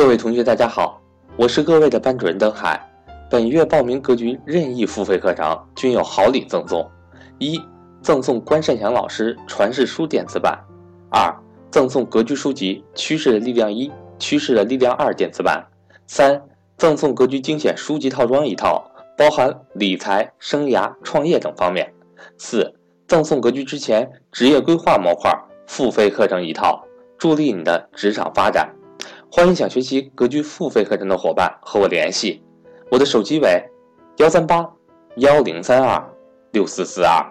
各位同学，大家好，我是各位的班主任登海。本月报名格局任意付费课程均有好礼赠送：一、赠送关善祥老师传世书电子版；二、赠送格局书籍《趋势的力量一》《趋势的力量二》电子版；三、赠送格局精选书籍套装一套，包含理财、生涯、创业等方面；四、赠送格局之前职业规划模块付费课程一套，助力你的职场发展。欢迎想学习格局付费课程的伙伴和我联系，我的手机为幺三八幺零三二六四四二，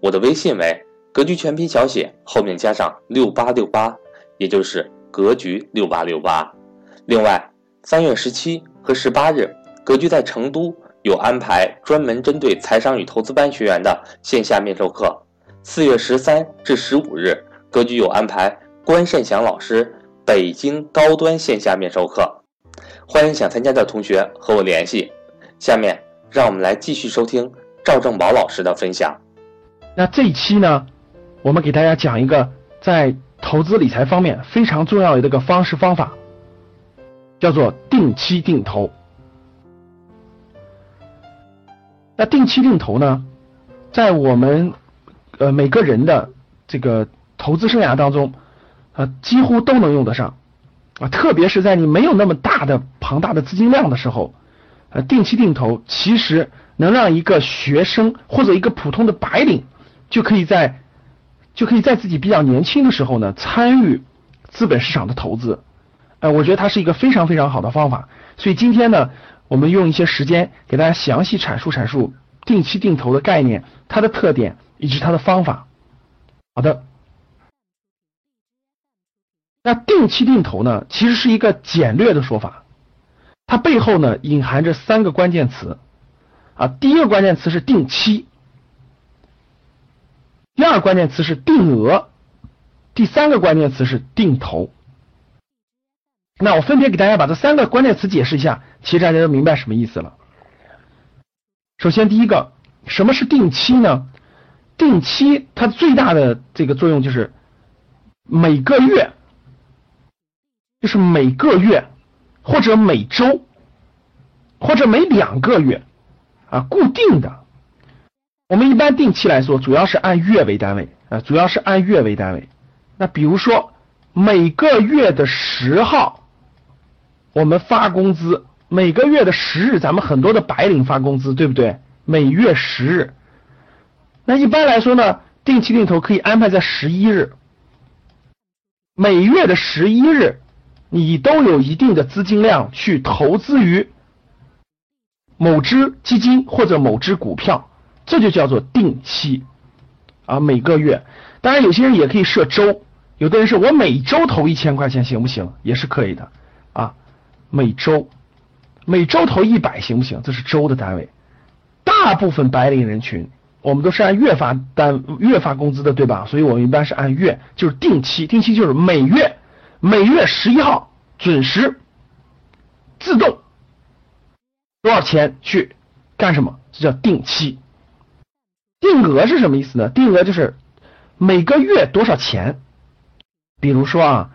我的微信为格局全拼小写后面加上六八六八，也就是格局六八六八。另外，三月十七和十八日，格局在成都有安排专门针对财商与投资班学员的线下面授课。四月十三至十五日，格局有安排关善祥老师。北京高端线下面授课，欢迎想参加的同学和我联系。下面让我们来继续收听赵正宝老师的分享。那这一期呢，我们给大家讲一个在投资理财方面非常重要的一个方式方法，叫做定期定投。那定期定投呢，在我们呃每个人的这个投资生涯当中。啊，几乎都能用得上啊，特别是在你没有那么大的庞大的资金量的时候，呃，定期定投其实能让一个学生或者一个普通的白领就可以在就可以在自己比较年轻的时候呢参与资本市场的投资，呃，我觉得它是一个非常非常好的方法。所以今天呢，我们用一些时间给大家详细阐述阐述定期定投的概念、它的特点以及它的方法。好的。那定期定投呢，其实是一个简略的说法，它背后呢隐含着三个关键词啊。第一个关键词是定期，第二个关键词是定额，第三个关键词是定投。那我分别给大家把这三个关键词解释一下，其实大家就明白什么意思了。首先，第一个，什么是定期呢？定期它最大的这个作用就是每个月。就是每个月，或者每周，或者每两个月啊，固定的。我们一般定期来说，主要是按月为单位啊，主要是按月为单位。那比如说每个月的十号，我们发工资；每个月的十日，咱们很多的白领发工资，对不对？每月十日。那一般来说呢，定期定投可以安排在十一日，每月的十一日。你都有一定的资金量去投资于某只基金或者某只股票，这就叫做定期啊。每个月，当然有些人也可以设周，有的人是我每周投一千块钱行不行？也是可以的啊。每周，每周投一百行不行？这是周的单位。大部分白领人群，我们都是按月发单月发工资的，对吧？所以我们一般是按月，就是定期，定期就是每月。每月十一号准时自动多少钱去干什么？这叫定期。定额是什么意思呢？定额就是每个月多少钱。比如说啊，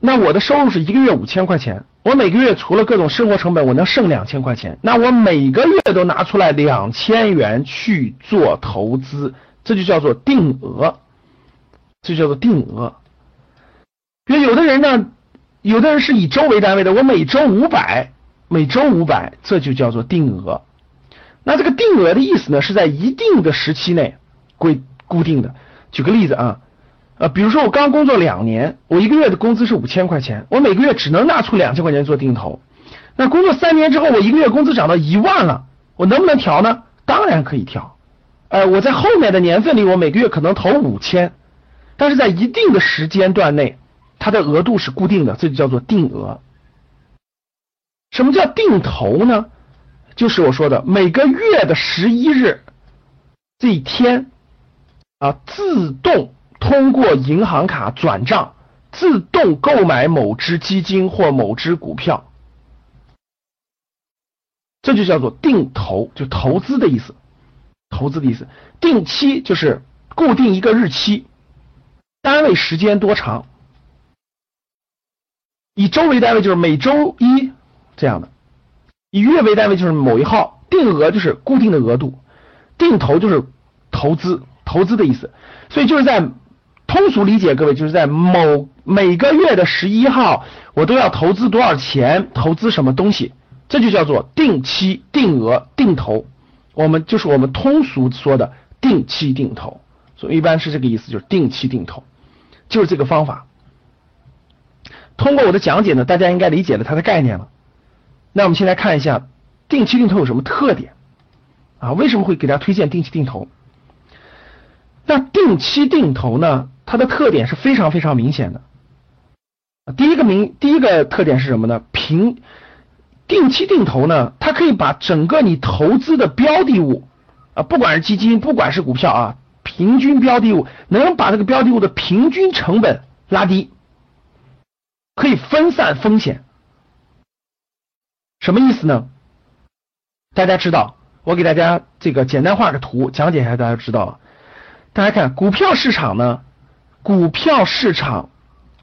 那我的收入是一个月五千块钱，我每个月除了各种生活成本，我能剩两千块钱，那我每个月都拿出来两千元去做投资，这就叫做定额，这叫做定额。因为有的人呢，有的人是以周为单位的，我每周五百，每周五百，这就叫做定额。那这个定额的意思呢，是在一定的时期内规固定的。举个例子啊，呃，比如说我刚工作两年，我一个月的工资是五千块钱，我每个月只能拿出两千块钱做定投。那工作三年之后，我一个月工资涨到一万了，我能不能调呢？当然可以调。呃，我在后面的年份里，我每个月可能投五千，但是在一定的时间段内。它的额度是固定的，这就叫做定额。什么叫定投呢？就是我说的每个月的十一日这一天啊，自动通过银行卡转账，自动购买某只基金或某只股票，这就叫做定投，就投资的意思，投资的意思。定期就是固定一个日期，单位时间多长。以周为单位就是每周一这样的，以月为单位就是某一号，定额就是固定的额度，定投就是投资投资的意思，所以就是在通俗理解，各位就是在某每个月的十一号，我都要投资多少钱，投资什么东西，这就叫做定期定额定投，我们就是我们通俗说的定期定投，所以一般是这个意思，就是定期定投，就是这个方法。通过我的讲解呢，大家应该理解了它的概念了。那我们先来看一下定期定投有什么特点啊？为什么会给大家推荐定期定投？那定期定投呢，它的特点是非常非常明显的。第一个明第一个特点是什么呢？平定期定投呢，它可以把整个你投资的标的物啊，不管是基金，不管是股票啊，平均标的物能把这个标的物的平均成本拉低。可以分散风险，什么意思呢？大家知道，我给大家这个简单画个图讲解一下，大家知道了。大家看股票市场呢，股票市场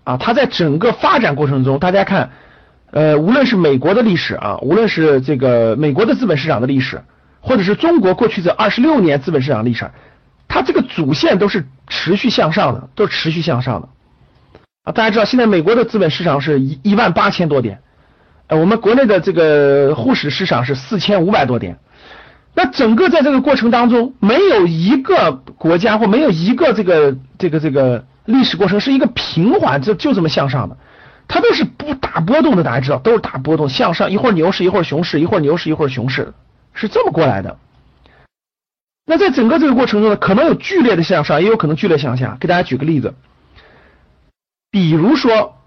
啊，它在整个发展过程中，大家看，呃，无论是美国的历史啊，无论是这个美国的资本市场的历史，或者是中国过去这二十六年资本市场历史，它这个主线都是持续向上的，都是持续向上的。啊，大家知道现在美国的资本市场是一一万八千多点，呃，我们国内的这个沪市市场是四千五百多点。那整个在这个过程当中，没有一个国家或没有一个这个这个这个历史过程是一个平缓，就就这么向上的，它都是不打波动的。大家知道，都是打波动向上，一会儿牛市，一会儿熊市，一会儿牛市，一会儿熊市，是这么过来的。那在整个这个过程中呢，可能有剧烈的向上，也有可能剧烈向下。给大家举个例子。比如说，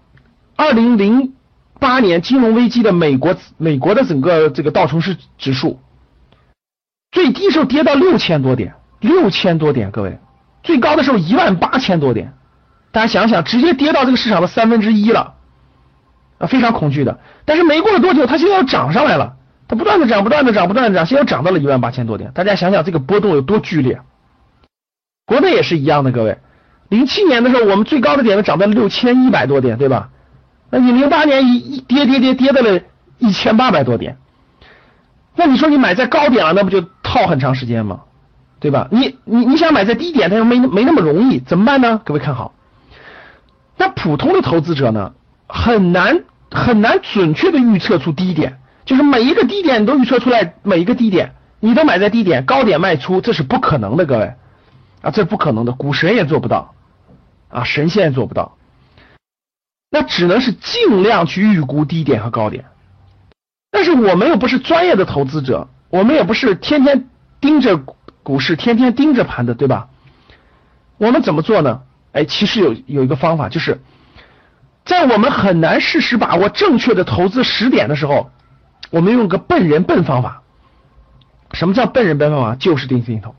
二零零八年金融危机的美国，美国的整个这个道琼斯指数最低时候跌到六千多点，六千多点，各位，最高的时候一万八千多点，大家想想，直接跌到这个市场的三分之一了，啊，非常恐惧的。但是没过了多久，它现在又涨上来了，它不断的涨，不断的涨，不断的涨，现在又涨到了一万八千多点。大家想想这个波动有多剧烈，国内也是一样的，各位。零七年的时候，我们最高的点位涨到了六千一百多点，对吧？那你零八年一一跌跌跌跌到了一千八百多点，那你说你买在高点了，那不就套很长时间吗？对吧？你你你想买在低点，它又没没那么容易，怎么办呢？各位看好，那普通的投资者呢，很难很难准确的预测出低点，就是每一个低点你都预测出来，每一个低点你都买在低点，高点卖出，这是不可能的，各位啊，这不可能的，股神也做不到。啊，神仙也做不到，那只能是尽量去预估低点和高点。但是我们又不是专业的投资者，我们也不是天天盯着股市、天天盯着盘的，对吧？我们怎么做呢？哎，其实有有一个方法，就是在我们很难事实把握正确的投资时点的时候，我们用个笨人笨方法。什么叫笨人笨方法？就是定期定投。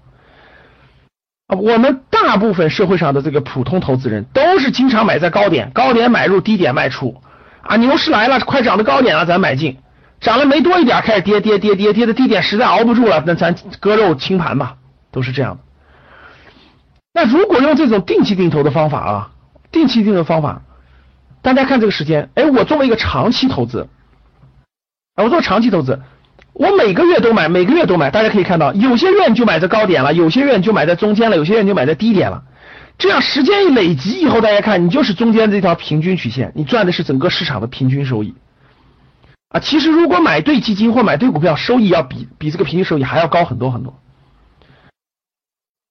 我们大部分社会上的这个普通投资人都是经常买在高点，高点买入，低点卖出。啊，牛市来了，快涨到高点了，咱买进，涨了没多一点，开始跌跌跌跌跌的低点实在熬不住了，那咱割肉清盘吧，都是这样的。那如果用这种定期定投的方法啊，定期定投方法，大家看这个时间，哎，我作为一个长期投资，啊，我做长期投资。我每个月都买，每个月都买，大家可以看到，有些月你就买在高点了，有些月你就买在中间了，有些月你就买在低点了。这样时间一累积以后，大家看，你就是中间这条平均曲线，你赚的是整个市场的平均收益。啊，其实如果买对基金或买对股票，收益要比比这个平均收益还要高很多很多。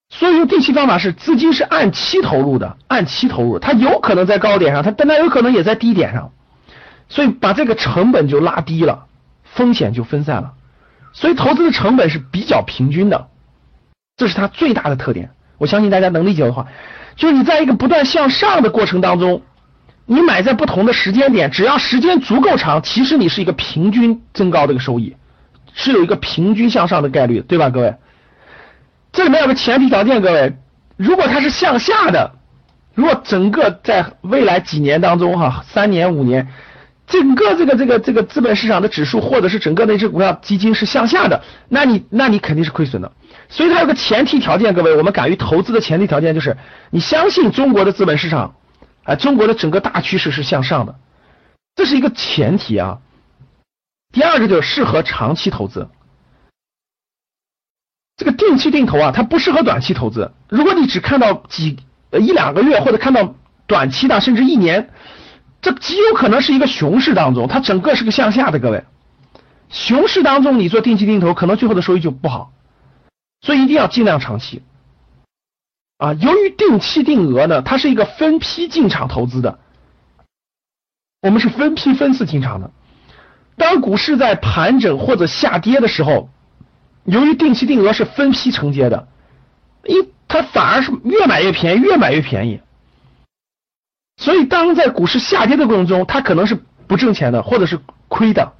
所以用定期方法是资金是按期投入的，按期投入，它有可能在高点上，它但它有可能也在低点上，所以把这个成本就拉低了。风险就分散了，所以投资的成本是比较平均的，这是它最大的特点。我相信大家能理解的话，就是你在一个不断向上的过程当中，你买在不同的时间点，只要时间足够长，其实你是一个平均增高的一个收益，是有一个平均向上的概率，对吧，各位？这里面有个前提条件，各位，如果它是向下的，如果整个在未来几年当中，哈，三年五年。整个这个这个这个资本市场的指数，或者是整个那只股票基金是向下的，那你那你肯定是亏损的。所以它有个前提条件，各位，我们敢于投资的前提条件就是你相信中国的资本市场，啊，中国的整个大趋势是向上的。这是一个前提啊。第二个就是适合长期投资。这个定期定投啊，它不适合短期投资。如果你只看到几呃一两个月，或者看到短期的，甚至一年，这极有可能是一个熊市当中，它整个是个向下的。各位，熊市当中你做定期定投，可能最后的收益就不好。所以一定要尽量长期。啊，由于定期定额呢，它是一个分批进场投资的，我们是分批分次进场的。当股市在盘整或者下跌的时候。由于定期定额是分批承接的，一它反而是越买越便宜，越买越便宜。所以当在股市下跌的过程中，它可能是不挣钱的，或者是亏的。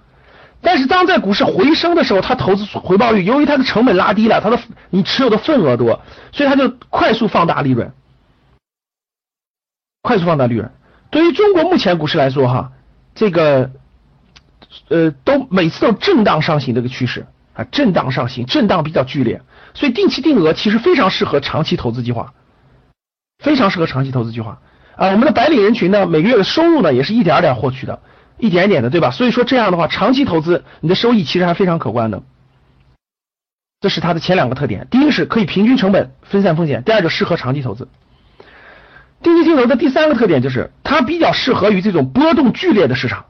但是当在股市回升的时候，它投资回报率，由于它的成本拉低了，它的你持有的份额多，所以它就快速放大利润，快速放大利润。对于中国目前股市来说，哈，这个呃都每次都震荡上行这个趋势。啊，震荡上行，震荡比较剧烈，所以定期定额其实非常适合长期投资计划，非常适合长期投资计划啊。我们的白领人群呢，每个月的收入呢也是一点点获取的，一点点的，对吧？所以说这样的话，长期投资你的收益其实还非常可观的。这是它的前两个特点，第一个是可以平均成本、分散风险，第二个适合长期投资。定期定投的第三个特点就是它比较适合于这种波动剧烈的市场，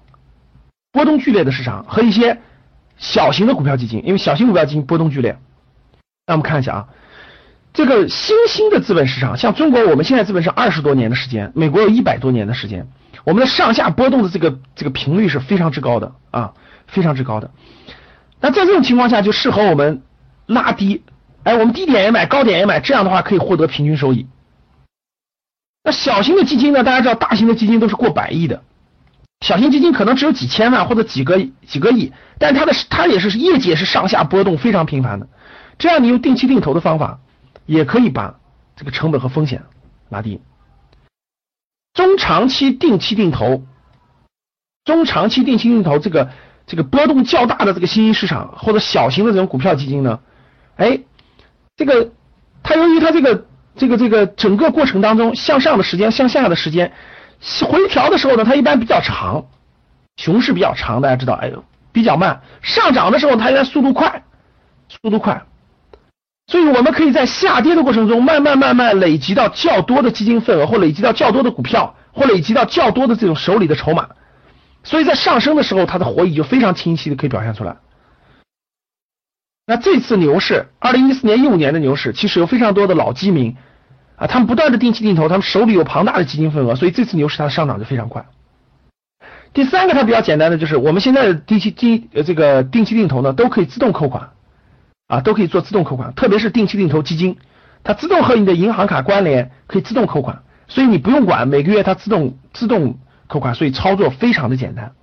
波动剧烈的市场和一些。小型的股票基金，因为小型股票基金波动剧烈。那我们看一下啊，这个新兴的资本市场，像中国，我们现在资本是二十多年的时间，美国有一百多年的时间，我们的上下波动的这个这个频率是非常之高的啊，非常之高的。那在这种情况下，就适合我们拉低，哎，我们低点也买，高点也买，这样的话可以获得平均收益。那小型的基金呢？大家知道，大型的基金都是过百亿的。小型基金可能只有几千万或者几个几个亿，但它的它也是业绩也是上下波动非常频繁的。这样你用定期定投的方法，也可以把这个成本和风险拉低。中长期定期定投，中长期定期定投这个这个波动较大的这个新兴市场或者小型的这种股票基金呢，哎，这个它由于它这个这个这个整个过程当中向上的时间向下的时间。回调的时候呢，它一般比较长，熊市比较长，大家知道，哎呦，比较慢。上涨的时候，它应该速度快，速度快。所以我们可以在下跌的过程中，慢慢慢慢累积到较多的基金份额，或累积到较多的股票，或累积到较多的这种手里的筹码。所以在上升的时候，它的活力就非常清晰的可以表现出来。那这次牛市，二零一四年、一五年的牛市，其实有非常多的老基民。啊，他们不断的定期定投，他们手里有庞大的基金份额，所以这次牛市它的上涨就非常快。第三个它比较简单的就是我们现在的定期定呃这个定期定投呢都可以自动扣款啊，都可以做自动扣款，特别是定期定投基金，它自动和你的银行卡关联，可以自动扣款，所以你不用管每个月它自动自动扣款，所以操作非常的简单。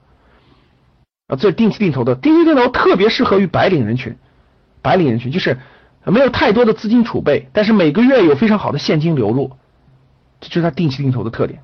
啊，这定期定投的定期定投特别适合于白领人群，白领人群就是。没有太多的资金储备，但是每个月有非常好的现金流入，这就是它定期定投的特点。